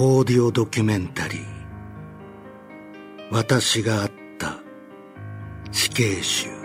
オーディオドキュメンタリー。私があった死刑囚。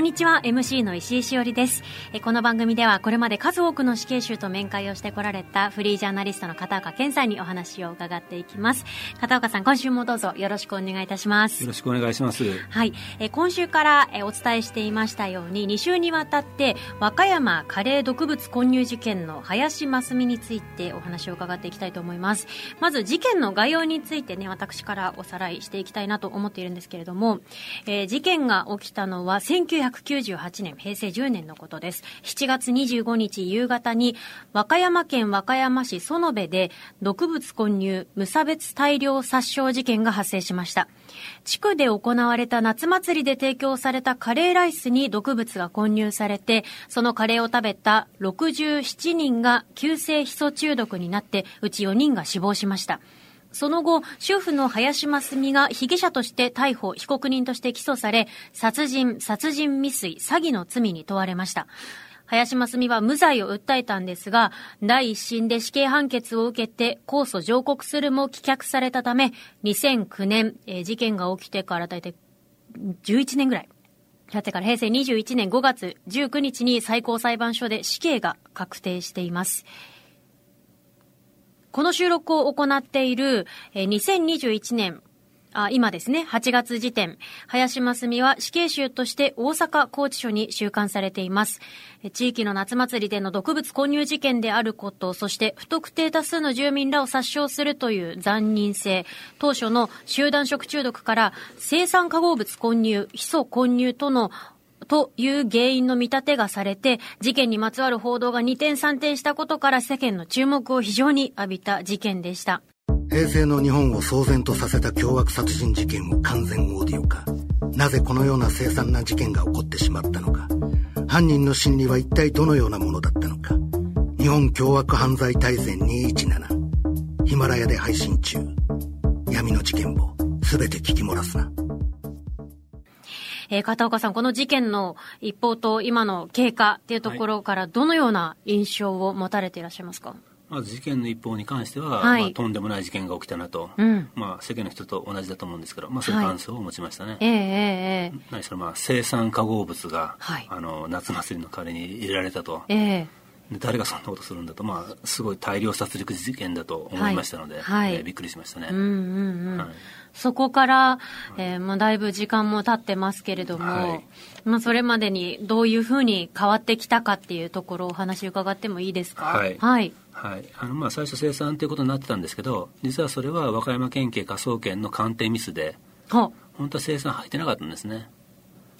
んにちは。MC の石井しおりです。えこの番組ではこれまで数多くの死刑囚と面会をしてこられたフリージャーナリストの片岡健さんにお話を伺っていきます。片岡さん今週もどうぞよろしくお願いいたします。よろしくお願いします。はい。え今週からえお伝えしていましたように2週にわたって和歌山カレー毒物混入事件の林真澄についてお話を伺っていきたいと思います。まず事件の概要についてね私からおさらいしていきたいなと思っているんですけれども、えー、事件が起きたのは19 1998年、平成10年のことです。7月25日夕方に、和歌山県和歌山市園部で、毒物混入、無差別大量殺傷事件が発生しました。地区で行われた夏祭りで提供されたカレーライスに毒物が混入されて、そのカレーを食べた67人が急性ヒ素中毒になって、うち4人が死亡しました。その後、主婦の林真澄が被疑者として逮捕、被告人として起訴され、殺人、殺人未遂、詐欺の罪に問われました。林真澄は無罪を訴えたんですが、第一審で死刑判決を受けて控訴上告するも棄却されたため、2009年、えー、事件が起きてから大体11年ぐらい。経ってから平成21年5月19日に最高裁判所で死刑が確定しています。この収録を行っている、えー、2021年、あ今ですね、8月時点、林真澄は死刑囚として大阪拘置所に収監されています。地域の夏祭りでの毒物混入事件であること、そして不特定多数の住民らを殺傷するという残忍性、当初の集団食中毒から生産化合物混入、ヒ素混入とのという原因の見立てがされて、事件にまつわる報道が二転三転したことから世間の注目を非常に浴びた事件でした。平成の日本を騒然とさせた凶悪殺人事件を完全オーディオ化。なぜこのような凄惨な事件が起こってしまったのか。犯人の心理は一体どのようなものだったのか。日本凶悪犯罪大全217。ヒマラヤで配信中。闇の事件簿、すべて聞き漏らすな。えー、片岡さん、この事件の一報と今の経過っていうところからどのような印象を持たれていらっしゃいますか、まず事件の一報に関しては、はい、まあ、とんでもない事件が起きたなと、うん、まあ、世間の人と同じだと思うんですけど、まあ、そういう感想を持ちましたね。はい、えー、えー、何しろ、まあ、生産化合物が、はい、あの夏祭りの代わりに入れられたと。えー誰がそんなことするんだと、まあ、すごい大量殺戮事件だと思いましたので、はい、えー、びっくりしましたね。うんうんうんはいそこから、えー、まあ、だいぶ時間も経ってますけれども、はい、まあ、それまでにどういうふうに変わってきたかっていうところをお話伺ってもいいですか？はい。はい。はい、あのまあ最初生産ということになってたんですけど実はそれは和歌山県警科捜研の鑑定ミスで本当は生産入ってなかったんですね。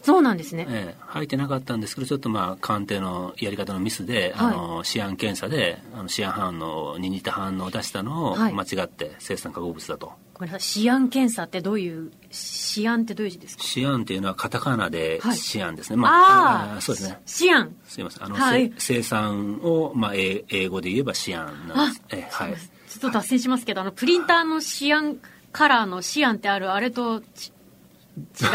そうなんですね、ええ、入ってなかったんですけどちょっとまあ鑑定のやり方のミスで、はい、あのシアン検査であのシアン反応に似た反応を出したのを間違って生産化合物だと、ごめんなさい。シアン検査ってどういうシアンってどういう字ですか？シアンっていうのはカタカナでシアンですね、はい、まああそうですね。シアン。すいません。あの、はい、生産を、まあ、英英語で言えばシアンなんです。えはい。ちょっと脱線しますけどあのプリンターのシアンカラーのシアンってあるあれと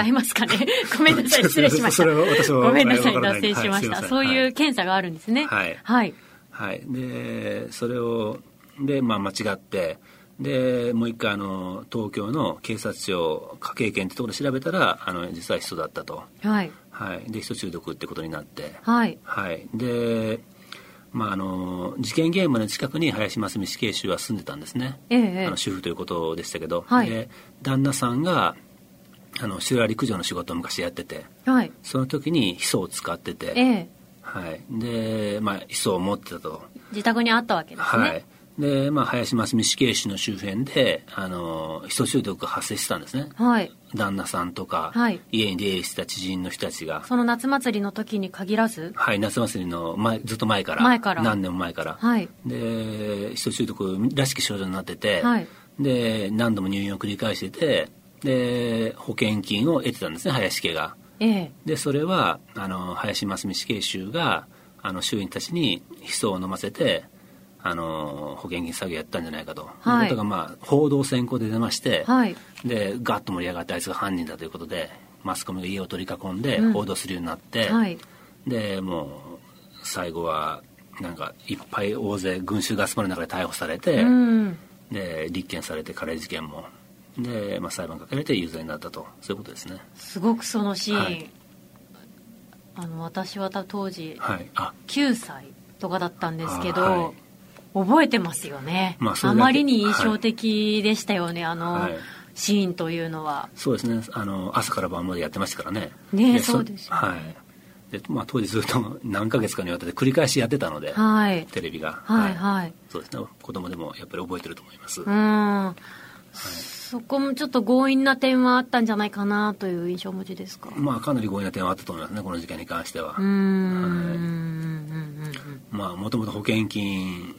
違いますかね？ごめんなさい、失礼しました。ごめんなさい、脱線しました。そういう検査があるんですね。はい。はい。はい。で、それを、で、まあ、間違って、で、もう一回、あの、東京の警察庁科警研ってところで調べたら、あの、実はヒ素だったと。はい。はい。で、ヒ素中毒ってことになって。はい。はい。で、まあ、あの事件現場の近くに林真澄死刑囚は住んでたんですね、ええ、あの主婦ということでしたけど、はい、で旦那さんがあの修羅陸上の仕事を昔やってて、はい、その時にヒ素を使ってて、ええ、はい、で、まあ、ヒ素を持ってたと自宅にあったわけですね、はいで、まあ、林真澄死刑囚の周辺で、あの、ヒ素中毒が発生したんですね。はい。旦那さんとか、はい、家に出入りした知人の人たちが。その夏祭りの時に限らず？はい、夏祭りの前、ずっと前から。前から。何年も前から。はい。で、ヒ素中毒らしき症状になってて、はい。で、何度も入院を繰り返してて、で保険金を得てたんですね林家が。ええ、でそれはあの林真澄死刑囚があの衆院たちにヒ素を飲ませてあの保険金詐欺やったんじゃないかと、はい、いうことが、まあ、報道先行で出まして、はい、でガッと盛り上がってあいつが犯人だということでマスコミが家を取り囲んで報道するようになって、うんはい、でもう最後はなんかいっぱい大勢群衆が集まる中で逮捕されて、うん、で立件されてカレー事件もで、まあ、裁判かけられて有罪になったとそういうことですね。すごくそのシーン、はい、あの私は当時、はい、あ。9歳とかだったんですけど、はい、覚えてますよね、まあ、あまりに印象的でしたよね、あの、シーンというのは。そうですね。あの朝から晩までやってましたからね。ねそうです、ね、はい。で、まあ、当時ずっと何ヶ月かにわたって繰り返しやってたので、はい、テレビが、はい、はい、そうですね。子供でもやっぱり覚えてると思います。うん、はい、そこもちょっと強引な点はあったんじゃないかなという印象持ちですか？まあかなり強引な点はあったと思いますねこの事件に関しては。うん。まあもともと保険金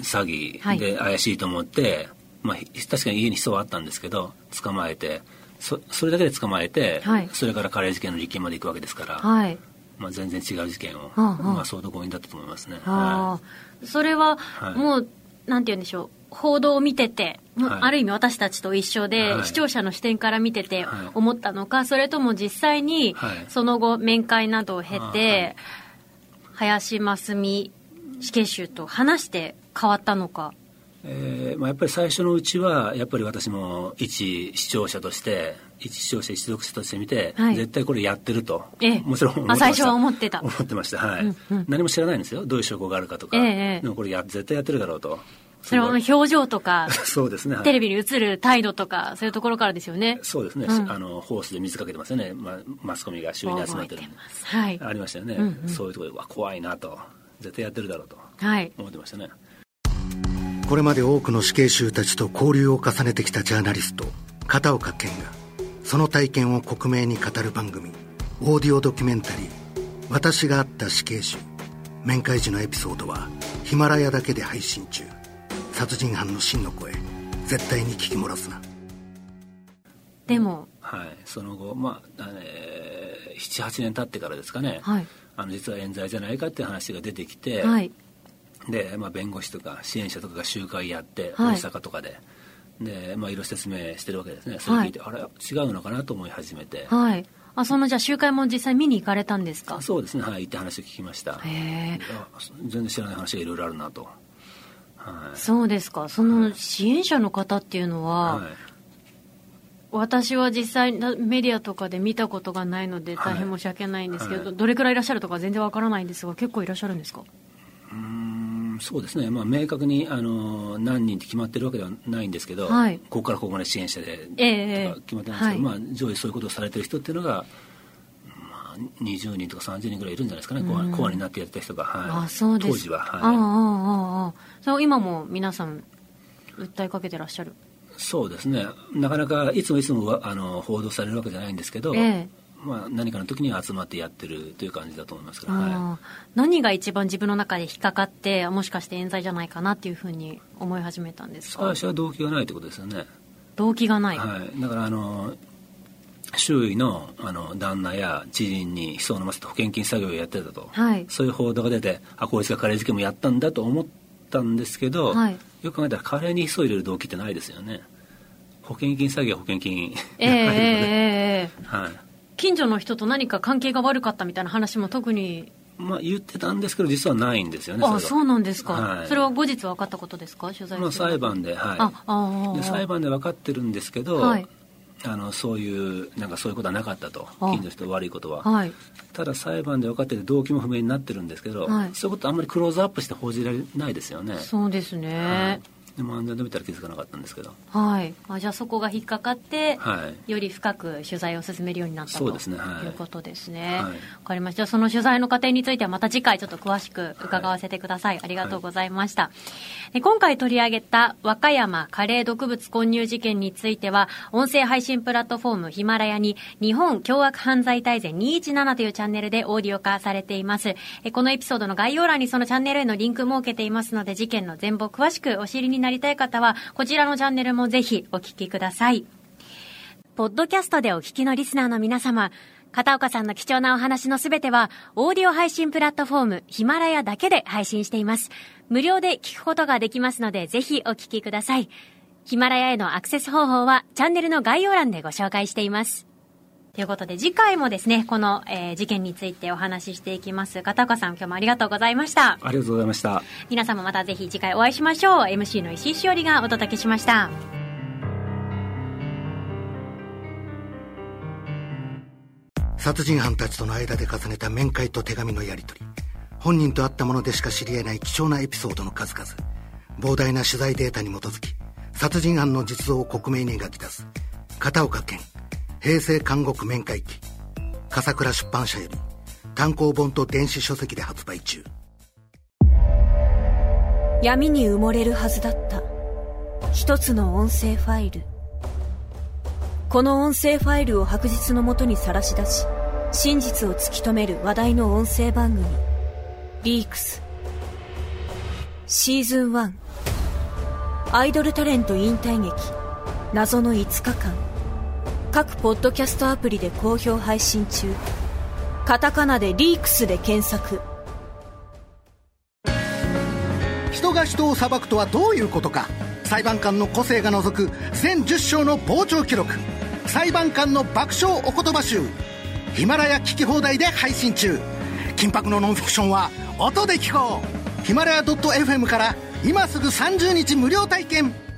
詐欺で怪しいと思って、まあ、確かに家に人はあったんですけど捕まえてそそれだけで捕まえて、はい、それからカレー事件の立件まで行くわけですから、はい、まあ、全然違う事件を、まあ、相当強引だったと思いますね。はあ、それはもう、なんて言うんでしょう報道を見てて、はい、ある意味私たちと一緒で、はい、視聴者の視点から見てて思ったのか、はい、それとも実際にその後面会などを経て、林真澄死刑囚と話して変わったのか。えーまあ、やっぱり最初のうちはやっぱり私も一視聴者として一視聴者一読者として見て、はい、絶対これやってると、えもちろん思ってました。最初は思ってた。思ってました。はい、うんうん、何も知らないんですよ。どういう証拠があるかとか、ええ、でもこれや絶対やってるだろうとそれは表情とか そうですね、はい、テレビに映る態度とかそういうところからですよね。そうですね、うん、あのホースで水かけてますよね、まあ、マスコミが周囲に集まってるはい、ありましたよね、うんうん、そういうところでわ怖いなと。絶対やってるだろうと。思ってましたね、はいこれまで多くの死刑囚たちと交流を重ねてきたジャーナリスト片岡健がその体験を克明に語る番組オーディオドキュメンタリー「私があった死刑囚」面会時のエピソードはヒマラヤだけで配信中殺人犯の真の声絶対に聞き漏らすな。でも。はい。その後まあ、えー、78年経ってからですかね、はい、あの実は冤罪じゃないかっていう話が出てきて、はい。で、まあ、弁護士とか支援者とかが集会やって、大阪とかで。で、まあ、いろいろ説明してるわけですね。それ聞いて、はい、あれ違うのかなと思い始めて。はい。あそのじゃあ集会も実際見に行かれたんですか？そうですね。はい。行って話を聞きました。へえ全然知らない話がいろいろあるなと、はい、そうですか。その支援者の方っていうのは、はい、私は実際メディアとかで見たことがないので大変申し訳ないんですけど、はい、どれくらいいらっしゃるとか全然わからないんですが結構いらっしゃるんですか？そうですね、まあ、明確にあの何人って決まってるわけではないんですけど、はい、ここからここまで支援者で、えー、とか決まってないんですけまあ、上位そういうことをされてる人っていうのが、まあ、20人とか30人ぐらいいるんじゃないですかね、うん、コアになってやった人が、はい、あそうです。当時は、はい、ああああそれ今も皆さん訴えかけてらっしゃる？そうですね。なかなかいつもいつもあの報道されるわけじゃないんですけど、えーまあ、何かの時に集まってやってるという感じだと思いますけど、はい、何が一番自分の中で引っかかってもしかして冤罪じゃないかなっていうふうに思い始めたんですか？最初は動機がないってことですよね。動機がない、はい、だからあの周囲のあの旦那や知人にヒ素を飲ませて保険金作業をやってたと、はい、そういう報道が出てあこいつがカレー事件もやったんだと思ったんですけど、はい、よく考えたらカレーにヒ素を入れる動機ってないですよね。保険金詐欺は保険金。えー、えー、はい。近所の人と何か関係が悪かったみたいな話も特に。まあ、言ってたんですけど実はないんですよねあそうなんですか、はい、それは後日分かったことですか取材まあ、裁判で,、はい、ああで裁判で分かってるんですけど、はい、あのそういうなんかそういうことはなかったと。近所の人悪いことは、はい、ただ裁判で分かってて動機も不明になってるんですけど、はい、そういうことあんまりクローズアップして報じられないですよねそうですね、でも安全で見たら気づかなかったんですけど。はい。あじゃあそこが引っかかって、はい、より深く取材を進めるようになったそうですね、はい、いうことですね、はい、分かりました。その取材の過程についてはまた次回ちょっと詳しく伺わせてください、はい、ありがとうございました、で今回取り上げた和歌山カレー毒物混入事件については音声配信プラットフォームヒマラヤに日本凶悪犯罪大全217というチャンネルでオーディオ化されています。このエピソードの概要欄にそのチャンネルへのリンク設けていますので事件の全貌詳しくお知りになりたい方はこちらのチャンネルもぜひお聞きください。ポッドキャストでお聞きのリスナーの皆様、片岡さんの貴重なお話のすべては、オーディオ配信プラットフォーム、ヒマラヤだけで配信しています。無料で聞くことができますので、ぜひお聞きください。ヒマラヤへのアクセス方法は、チャンネルの概要欄でご紹介しています。ということで、次回もですね、この、えー、事件についてお話ししていきます。片岡さん、今日もありがとうございました。ありがとうございました。皆様またぜひ次回お会いしましょう。MC の石井しおりがお届けしました。殺人犯たちとの間で重ねた面会と手紙のやり取り。本人と会ったものでしか知り得ない貴重なエピソードの数々。膨大な取材データに基づき、殺人犯の実像を克明に描き出す。片岡健平成監獄面会記。笠倉出版社より単行本と電子書籍で発売中。闇に埋もれるはずだった。一つの音声ファイル。この音声ファイルを白日のもとにさらし出し真実を突き止める話題の音声番組。リークス。シーズン1アイドルタレント引退劇。謎の5日間。各ポッドキャストアプリで好評配信中。カタカナでリークスで検索。人が人を裁くとはどういうことか。裁判官の個性が除く全10章の傍聴記録。裁判官の爆笑お言葉集。ヒマラヤ聞き放題で配信中。緊迫のノンフィクションは音で聞こう。ヒマラヤ .fm から今すぐ30日無料体験。